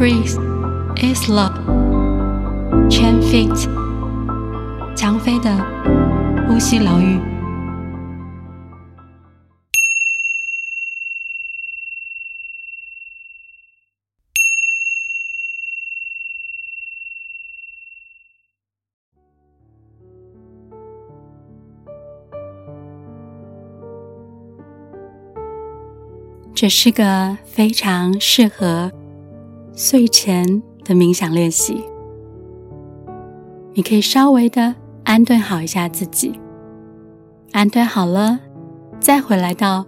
breath is love. Chen Fit，张飞的呼吸疗愈。这是个非常适合睡前的冥想练习。你可以稍微的安顿好一下自己，安顿好了，再回来到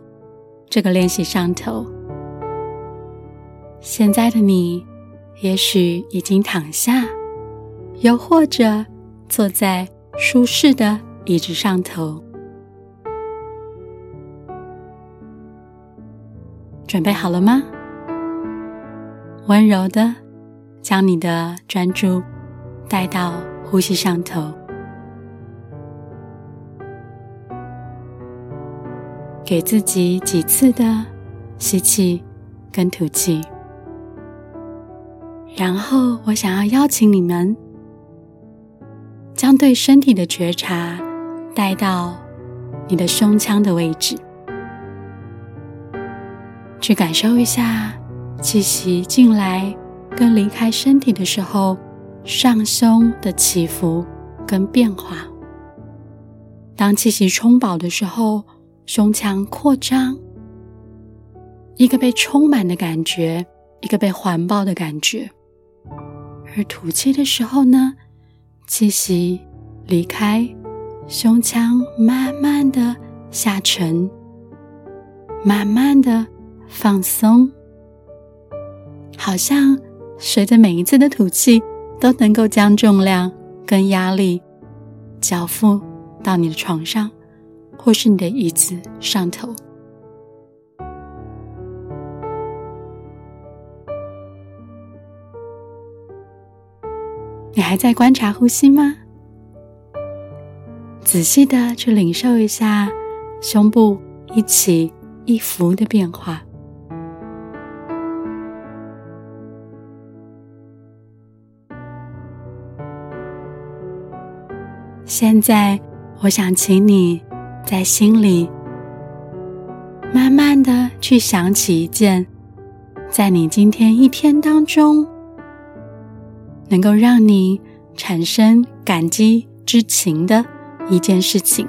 这个练习上头。现在的你，也许已经躺下，又或者坐在舒适的椅子上头。准备好了吗？温柔的将你的专注带到呼吸上头，给自己几次的吸气跟吐气，然后我想要邀请你们将对身体的觉察带到你的胸腔的位置。去感受一下气息进来跟离开身体的时候，上胸的起伏跟变化。当气息充饱的时候，胸腔扩张，一个被充满的感觉，一个被环抱的感觉。而吐气的时候呢，气息离开，胸腔慢慢的下沉，慢慢的。放松，好像随着每一次的吐气，都能够将重量跟压力交付到你的床上，或是你的椅子上头。你还在观察呼吸吗？仔细的去领受一下胸部一起一伏的变化。现在，我想请你在心里慢慢的去想起一件，在你今天一天当中，能够让你产生感激之情的一件事情。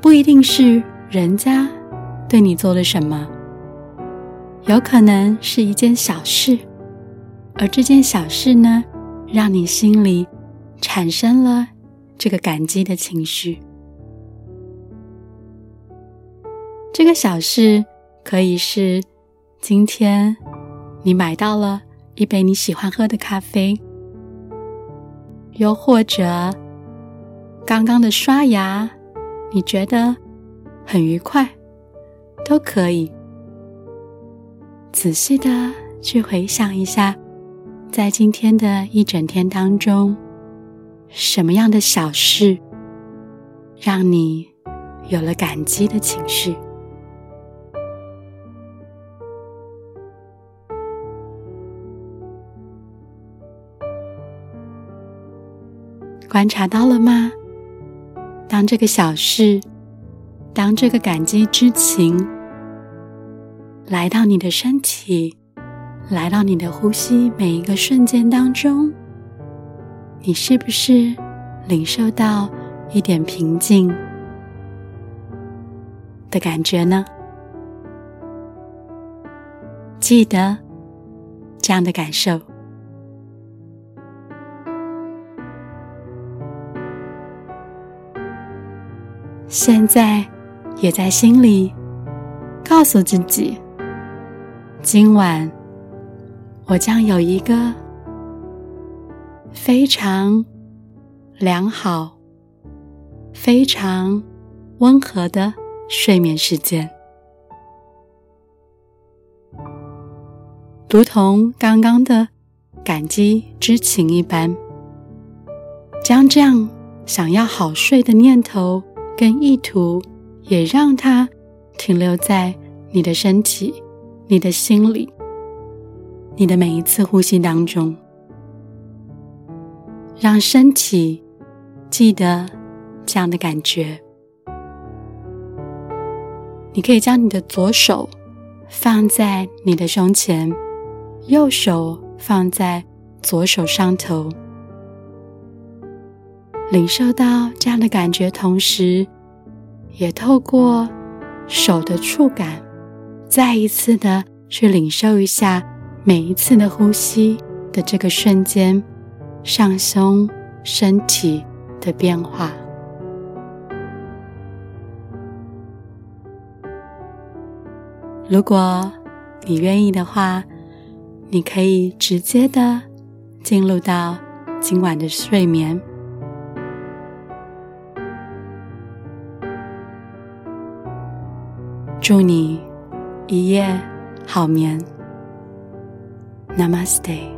不一定是人家对你做了什么，有可能是一件小事，而这件小事呢，让你心里产生了这个感激的情绪。这个小事可以是今天你买到了一杯你喜欢喝的咖啡，又或者刚刚的刷牙，你觉得很愉快，都可以。仔细的去回想一下。在今天的一整天当中，什么样的小事让你有了感激的情绪？观察到了吗？当这个小事，当这个感激之情来到你的身体。来到你的呼吸每一个瞬间当中，你是不是领受到一点平静的感觉呢？记得这样的感受。现在也在心里告诉自己，今晚。我将有一个非常良好、非常温和的睡眠时间，如同刚刚的感激之情一般，将这样想要好睡的念头跟意图，也让它停留在你的身体你的心里，你的每一次呼吸当中，让身体记得这样的感觉。你可以将你的左手放在你的胸前，右手放在左手上头，领受到这样的感觉，同时也透过手的触感，再一次的去领受一下每一次的呼吸的这个瞬间，上胸身体的变化。如果你愿意的话，你可以直接的进入到今晚的睡眠。祝你一夜好眠。Namaste。